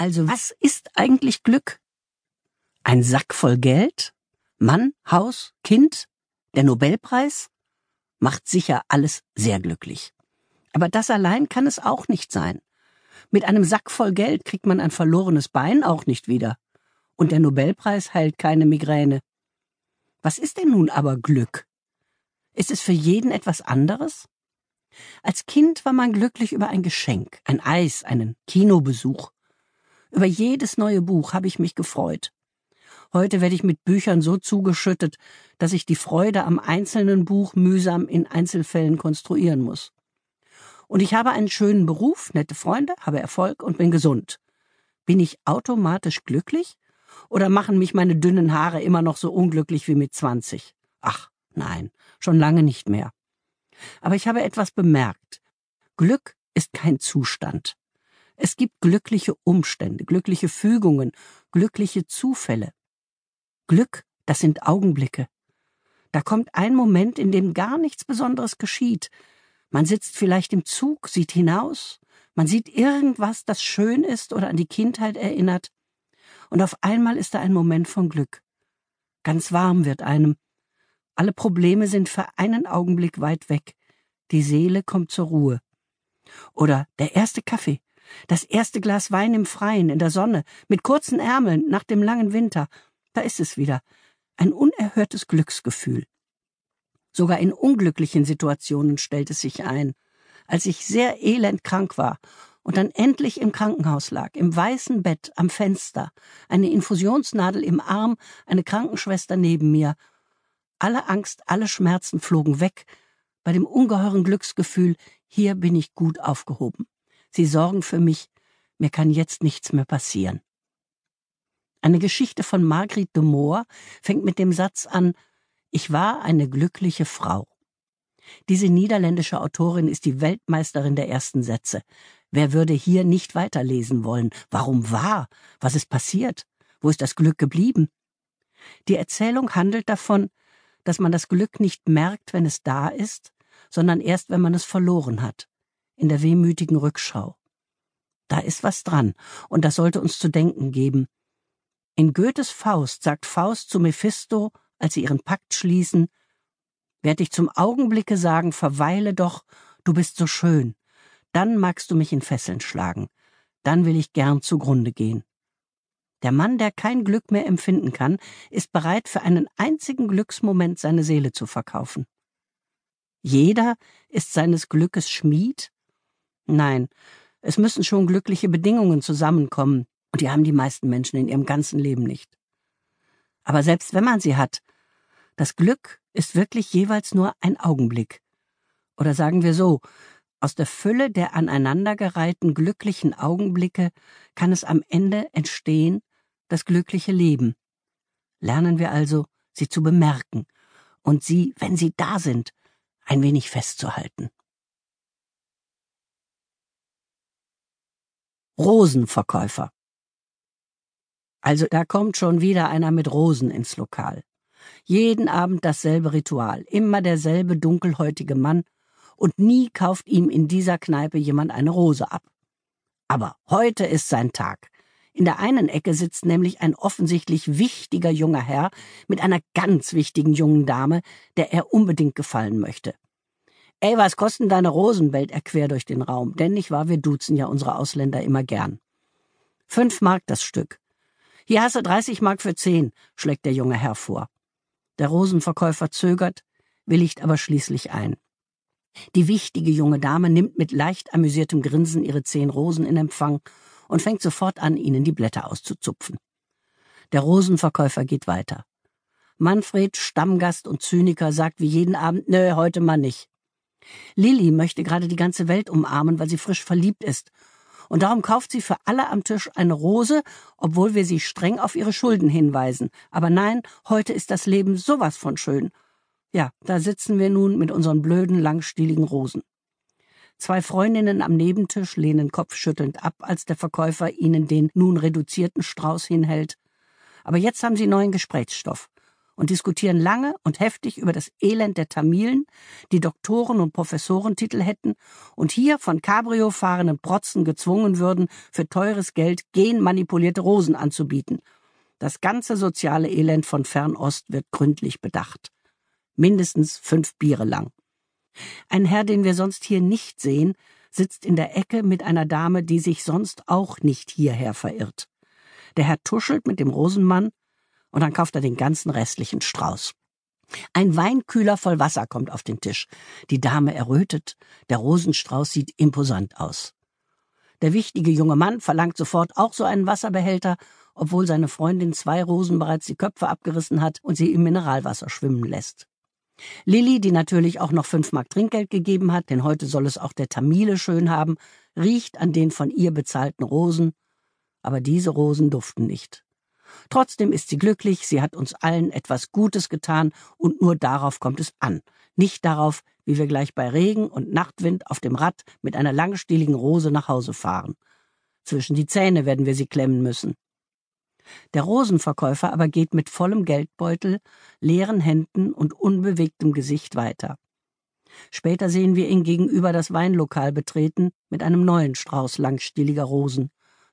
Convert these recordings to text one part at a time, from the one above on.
Also was ist eigentlich Glück? Ein Sack voll Geld? Mann, Haus, Kind? Der Nobelpreis? Macht sicher alles sehr glücklich. Aber das allein kann es auch nicht sein. Mit einem Sack voll Geld kriegt man ein verlorenes Bein auch nicht wieder. Und der Nobelpreis heilt keine Migräne. Was ist denn nun aber Glück? Ist es für jeden etwas anderes? Als Kind war man glücklich über ein Geschenk, ein Eis, einen Kinobesuch. Über jedes neue Buch habe ich mich gefreut. Heute werde ich mit Büchern so zugeschüttet, dass ich die Freude am einzelnen Buch mühsam in Einzelfällen konstruieren muss. Und ich habe einen schönen Beruf, nette Freunde, habe Erfolg und bin gesund. Bin ich automatisch glücklich? Oder machen mich meine dünnen Haare immer noch so unglücklich wie mit zwanzig? Ach, nein, schon lange nicht mehr. Aber ich habe etwas bemerkt. Glück ist kein Zustand. Es gibt glückliche Umstände, glückliche Fügungen, glückliche Zufälle. Glück, das sind Augenblicke. Da kommt ein Moment, in dem gar nichts Besonderes geschieht. Man sitzt vielleicht im Zug, sieht hinaus, man sieht irgendwas, das schön ist oder an die Kindheit erinnert, und auf einmal ist da ein Moment von Glück. Ganz warm wird einem, alle Probleme sind für einen Augenblick weit weg. Die Seele kommt zur Ruhe. Oder der erste Kaffee, das erste Glas Wein im Freien, in der Sonne, mit kurzen Ärmeln, nach dem langen Winter. Da ist es wieder. Ein unerhörtes Glücksgefühl. Sogar in unglücklichen Situationen stellt es sich ein. Als ich sehr elend krank war und dann endlich im Krankenhaus lag, im weißen Bett am Fenster, eine Infusionsnadel im Arm, eine Krankenschwester neben mir alle Angst, alle Schmerzen flogen weg, bei dem ungeheuren Glücksgefühl, hier bin ich gut aufgehoben. Sie sorgen für mich, mir kann jetzt nichts mehr passieren. Eine Geschichte von Margrit de Moor fängt mit dem Satz an, ich war eine glückliche Frau. Diese niederländische Autorin ist die Weltmeisterin der ersten Sätze. Wer würde hier nicht weiterlesen wollen? Warum war? Was ist passiert? Wo ist das Glück geblieben? Die Erzählung handelt davon, dass man das Glück nicht merkt, wenn es da ist, sondern erst, wenn man es verloren hat, in der wehmütigen Rückschau. Da ist was dran, und das sollte uns zu denken geben. In Goethes Faust sagt Faust zu Mephisto, als sie ihren Pakt schließen, werd ich zum Augenblicke sagen, verweile doch, du bist so schön, dann magst du mich in Fesseln schlagen, dann will ich gern zugrunde gehen. Der Mann, der kein Glück mehr empfinden kann, ist bereit, für einen einzigen Glücksmoment seine Seele zu verkaufen. Jeder ist seines Glückes Schmied? Nein, es müssen schon glückliche Bedingungen zusammenkommen, und die haben die meisten Menschen in ihrem ganzen Leben nicht. Aber selbst wenn man sie hat, das Glück ist wirklich jeweils nur ein Augenblick. Oder sagen wir so, aus der Fülle der aneinandergereihten glücklichen Augenblicke kann es am Ende entstehen, das glückliche Leben. Lernen wir also, sie zu bemerken und sie, wenn sie da sind, ein wenig festzuhalten. Rosenverkäufer. Also da kommt schon wieder einer mit Rosen ins Lokal. Jeden Abend dasselbe Ritual, immer derselbe dunkelhäutige Mann, und nie kauft ihm in dieser Kneipe jemand eine Rose ab. Aber heute ist sein Tag. In der einen Ecke sitzt nämlich ein offensichtlich wichtiger junger Herr mit einer ganz wichtigen jungen Dame, der er unbedingt gefallen möchte. Ey, was kosten deine Rosen? bellt er quer durch den Raum, denn nicht wahr, wir duzen ja unsere Ausländer immer gern. Fünf Mark das Stück. Hier hast du 30 Mark für zehn, schlägt der junge Herr vor. Der Rosenverkäufer zögert, willigt aber schließlich ein. Die wichtige junge Dame nimmt mit leicht amüsiertem Grinsen ihre zehn Rosen in Empfang und fängt sofort an, ihnen die Blätter auszuzupfen. Der Rosenverkäufer geht weiter. Manfred, Stammgast und Zyniker, sagt wie jeden Abend, nö, heute mal nicht. Lilli möchte gerade die ganze Welt umarmen, weil sie frisch verliebt ist. Und darum kauft sie für alle am Tisch eine Rose, obwohl wir sie streng auf ihre Schulden hinweisen. Aber nein, heute ist das Leben sowas von schön. Ja, da sitzen wir nun mit unseren blöden, langstieligen Rosen. Zwei Freundinnen am Nebentisch lehnen kopfschüttelnd ab, als der Verkäufer ihnen den nun reduzierten Strauß hinhält. Aber jetzt haben sie neuen Gesprächsstoff. Und diskutieren lange und heftig über das Elend der Tamilen, die Doktoren- und Professorentitel hätten und hier von Cabrio fahrenden Protzen gezwungen würden, für teures Geld genmanipulierte Rosen anzubieten. Das ganze soziale Elend von Fernost wird gründlich bedacht. Mindestens fünf Biere lang. Ein Herr, den wir sonst hier nicht sehen, sitzt in der Ecke mit einer Dame, die sich sonst auch nicht hierher verirrt. Der Herr tuschelt mit dem Rosenmann und dann kauft er den ganzen restlichen Strauß. Ein Weinkühler voll Wasser kommt auf den Tisch. Die Dame errötet, der Rosenstrauß sieht imposant aus. Der wichtige junge Mann verlangt sofort auch so einen Wasserbehälter, obwohl seine Freundin zwei Rosen bereits die Köpfe abgerissen hat und sie im Mineralwasser schwimmen lässt. Lilly, die natürlich auch noch fünf Mark Trinkgeld gegeben hat, denn heute soll es auch der Tamile schön haben, riecht an den von ihr bezahlten Rosen, aber diese Rosen duften nicht. Trotzdem ist sie glücklich, sie hat uns allen etwas Gutes getan, und nur darauf kommt es an, nicht darauf, wie wir gleich bei Regen und Nachtwind auf dem Rad mit einer langstieligen Rose nach Hause fahren. Zwischen die Zähne werden wir sie klemmen müssen. Der Rosenverkäufer aber geht mit vollem Geldbeutel, leeren Händen und unbewegtem Gesicht weiter. Später sehen wir ihn gegenüber das Weinlokal betreten mit einem neuen Strauß langstieliger Rosen,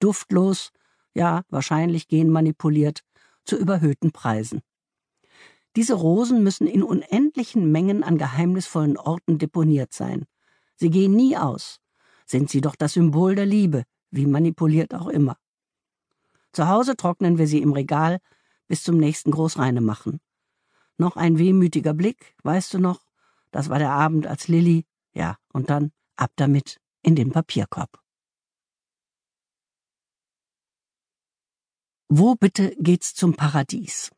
duftlos, ja wahrscheinlich genmanipuliert, zu überhöhten Preisen. Diese Rosen müssen in unendlichen Mengen an geheimnisvollen Orten deponiert sein. Sie gehen nie aus, sind sie doch das Symbol der Liebe, wie manipuliert auch immer. Zu Hause trocknen wir sie im Regal bis zum nächsten Großreinemachen. Noch ein wehmütiger Blick, weißt du noch? Das war der Abend als Lilly. Ja, und dann ab damit in den Papierkorb. Wo bitte geht's zum Paradies?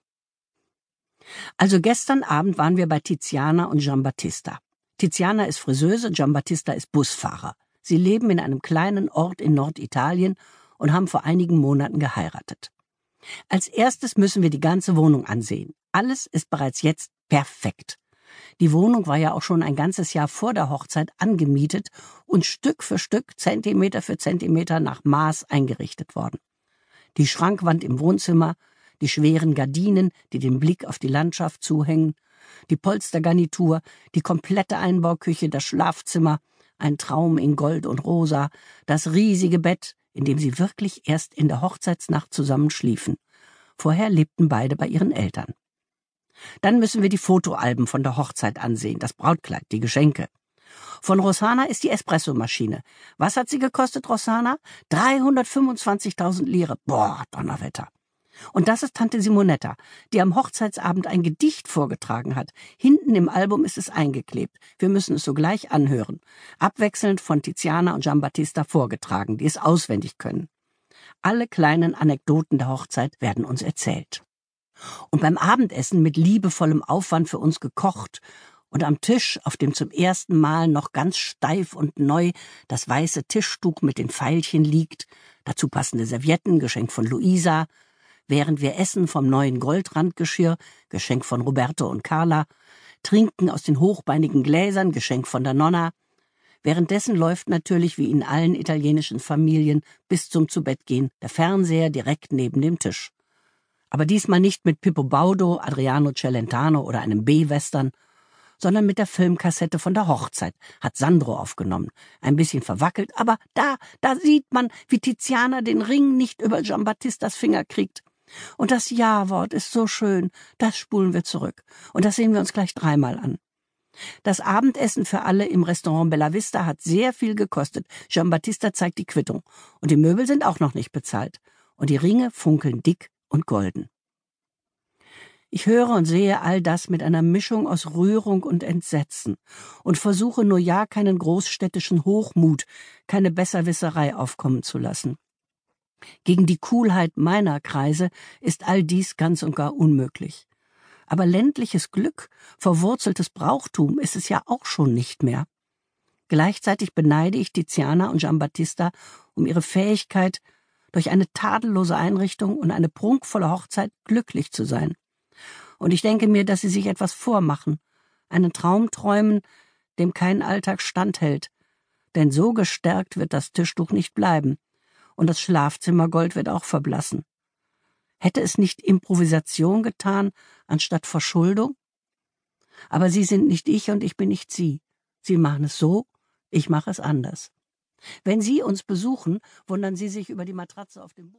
Also gestern Abend waren wir bei Tiziana und Giambattista. Tiziana ist Friseuse, Giambattista ist Busfahrer. Sie leben in einem kleinen Ort in Norditalien und haben vor einigen Monaten geheiratet. Als erstes müssen wir die ganze Wohnung ansehen. Alles ist bereits jetzt perfekt. Die Wohnung war ja auch schon ein ganzes Jahr vor der Hochzeit angemietet und Stück für Stück, Zentimeter für Zentimeter nach Maß eingerichtet worden. Die Schrankwand im Wohnzimmer, die schweren Gardinen, die den Blick auf die Landschaft zuhängen, die Polstergarnitur, die komplette Einbauküche, das Schlafzimmer, ein Traum in Gold und Rosa, das riesige Bett, in dem sie wirklich erst in der Hochzeitsnacht zusammen schliefen. Vorher lebten beide bei ihren Eltern. Dann müssen wir die Fotoalben von der Hochzeit ansehen, das Brautkleid, die Geschenke. Von Rosana ist die Espressomaschine. Was hat sie gekostet, Rosana? 325.000 Lire. Boah, Donnerwetter. Und das ist Tante Simonetta, die am Hochzeitsabend ein Gedicht vorgetragen hat. Hinten im Album ist es eingeklebt. Wir müssen es sogleich anhören. Abwechselnd von Tiziana und Giambattista vorgetragen, die es auswendig können. Alle kleinen Anekdoten der Hochzeit werden uns erzählt. Und beim Abendessen mit liebevollem Aufwand für uns gekocht und am Tisch, auf dem zum ersten Mal noch ganz steif und neu das weiße Tischtuch mit den Pfeilchen liegt, dazu passende Servietten, Geschenk von Luisa, während wir essen vom neuen Goldrandgeschirr, Geschenk von Roberto und Carla, trinken aus den hochbeinigen Gläsern, Geschenk von der Nonna. Währenddessen läuft natürlich wie in allen italienischen Familien bis zum Zubettgehen der Fernseher direkt neben dem Tisch. Aber diesmal nicht mit Pippo Baudo, Adriano Celentano oder einem B-Western, sondern mit der Filmkassette von der Hochzeit, hat Sandro aufgenommen. Ein bisschen verwackelt, aber da, da sieht man, wie Tiziana den Ring nicht über Giambattistas Finger kriegt. Und das Ja-Wort ist so schön, das spulen wir zurück. Und das sehen wir uns gleich dreimal an. Das Abendessen für alle im Restaurant Bella Vista hat sehr viel gekostet. Giambattista zeigt die Quittung. Und die Möbel sind auch noch nicht bezahlt. Und die Ringe funkeln dick und golden. Ich höre und sehe all das mit einer Mischung aus Rührung und Entsetzen und versuche nur ja keinen großstädtischen Hochmut, keine Besserwisserei aufkommen zu lassen. Gegen die Coolheit meiner Kreise ist all dies ganz und gar unmöglich. Aber ländliches Glück, verwurzeltes Brauchtum ist es ja auch schon nicht mehr. Gleichzeitig beneide ich Tiziana und Giambattista um ihre Fähigkeit, durch eine tadellose Einrichtung und eine prunkvolle Hochzeit glücklich zu sein. Und ich denke mir, dass sie sich etwas vormachen, einen Traum träumen, dem kein Alltag standhält, denn so gestärkt wird das Tischtuch nicht bleiben, und das Schlafzimmergold wird auch verblassen. Hätte es nicht Improvisation getan, anstatt Verschuldung? Aber Sie sind nicht ich und ich bin nicht Sie. Sie machen es so, ich mache es anders. Wenn Sie uns besuchen, wundern Sie sich über die Matratze auf dem Boden.